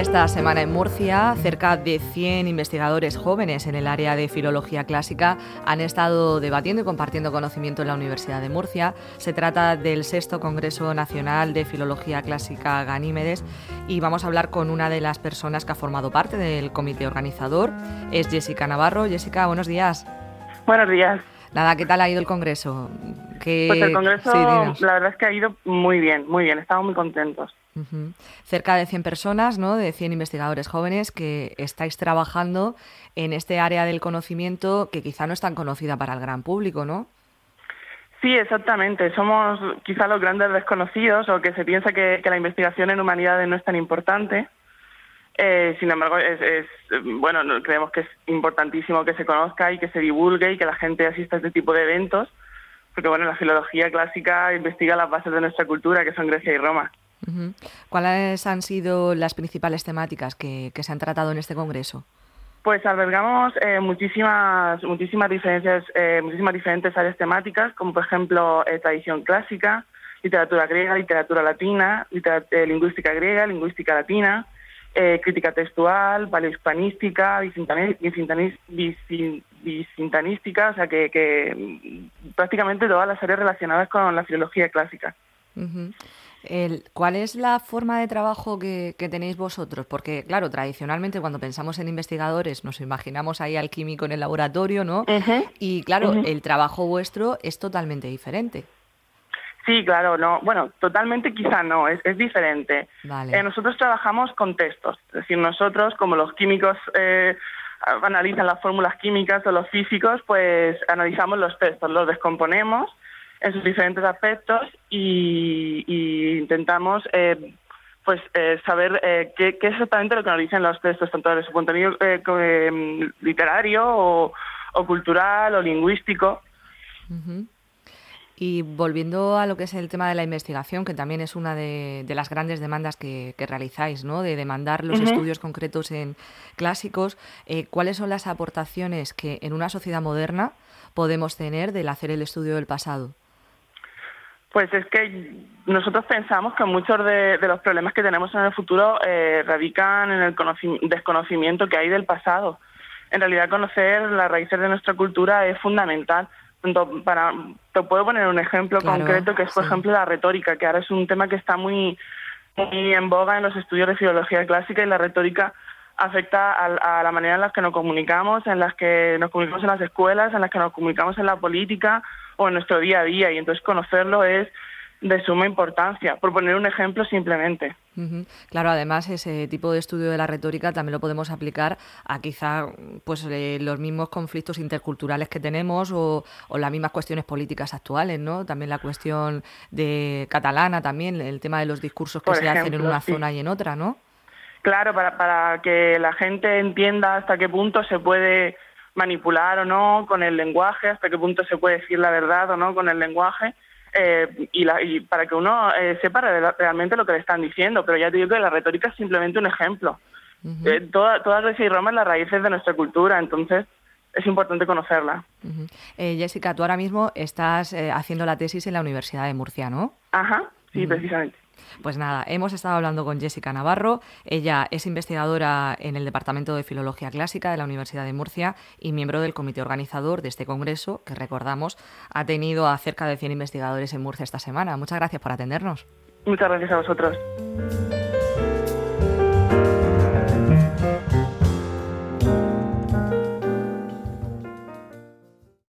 esta semana en Murcia, cerca de 100 investigadores jóvenes en el área de filología clásica han estado debatiendo y compartiendo conocimiento en la Universidad de Murcia. Se trata del sexto Congreso Nacional de Filología Clásica Ganímedes y vamos a hablar con una de las personas que ha formado parte del comité organizador. Es Jessica Navarro. Jessica, buenos días. Buenos días. Nada, ¿qué tal ha ido el Congreso? Pues el Congreso, la verdad es que ha ido muy bien, muy bien. Estamos muy contentos. Cerca de 100 personas, ¿no? de 100 investigadores jóvenes que estáis trabajando en este área del conocimiento que quizá no es tan conocida para el gran público, ¿no? Sí, exactamente. Somos quizá los grandes desconocidos o que se piensa que, la investigación en humanidades no es tan importante. Eh, sin embargo, es, bueno, creemos que es importantísimo que se conozca y que se divulgue y que la gente asista a este tipo de eventos, porque bueno, la filología clásica investiga las bases de nuestra cultura, que son Grecia y Roma. ¿Cuáles han sido las principales temáticas que, se han tratado en este congreso? Pues albergamos eh, muchísimas, muchísimas diferencias, eh, muchísimas diferentes áreas temáticas, como por ejemplo eh, tradición clásica, literatura griega, literatura latina, lingüística griega, lingüística latina, crítica textual, paleohispanística, bicintanística, o sea que, mm, prácticamente todas las áreas relacionadas con la filología clásica. ¿Cuál es la forma de trabajo que, tenéis vosotros? Porque, claro, tradicionalmente cuando pensamos en investigadores nos imaginamos ahí al químico en el laboratorio, ¿no? y claro, el trabajo vuestro es totalmente diferente. Sí, claro, no. Bueno, totalmente quizá no, es, diferente. Eh, nosotros trabajamos con textos, es decir, nosotros como los químicos eh, analizan las fórmulas químicas o los físicos, pues analizamos los textos, los descomponemos en sus diferentes aspectos y, intentamos eh, pues eh, saber eh, qué, es exactamente lo que nos dicen los textos, tanto de su contenido em, literario o, cultural o lingüístico. Y volviendo a lo que es el tema de la investigación, que también es una de, las grandes demandas que, realizáis, ¿no? de demandar los estudios concretos en clásicos, ¿cuáles son las aportaciones que en una sociedad moderna podemos tener del hacer el estudio del pasado? Pues es que nosotros pensamos que muchos de, los problemas que tenemos en el futuro eh, radican en el desconocimiento que hay del pasado. En realidad, conocer las raíces de nuestra cultura es fundamental. Para, te puedo poner un ejemplo concreto que es, por ejemplo, la retórica, que ahora es un tema que está muy, muy en boga en los estudios de filología clásica y la retórica afecta a, la manera en la que nos comunicamos, en las que nos comunicamos en las escuelas, en las que nos comunicamos en la política o en nuestro día a día. Y entonces conocerlo es de suma importancia, por poner un ejemplo simplemente. Claro, además ese tipo de estudio de la retórica también lo podemos aplicar a quizá pues eh, los mismos conflictos interculturales que tenemos o, las mismas cuestiones políticas actuales, ¿no? También la cuestión de catalana también, el tema de los discursos que se hacen en una zona y en otra, ¿no? Claro, para, para que la gente entienda hasta qué punto se puede manipular o no con el lenguaje, hasta qué punto se puede decir la verdad o no con el lenguaje. Eh, y, la, y, para que uno eh, sepa realmente lo que le están diciendo. Pero ya te digo que la retórica es simplemente un ejemplo. Eh, toda, toda Grecia y Roma es las raíces de nuestra cultura, entonces es importante conocerla. Jessica, tú ahora mismo estás haciendo la tesis en la Universidad de Murcia, ¿no? Ajá, sí, precisamente. Pues nada, hemos estado hablando con Jessica Navarro. Ella es investigadora en el Departamento de Filología Clásica de la Universidad de Murcia y miembro del comité organizador de este congreso, que recordamos ha tenido a cerca de 100 investigadores en Murcia esta semana. Muchas gracias por atendernos. Muchas gracias a vosotros.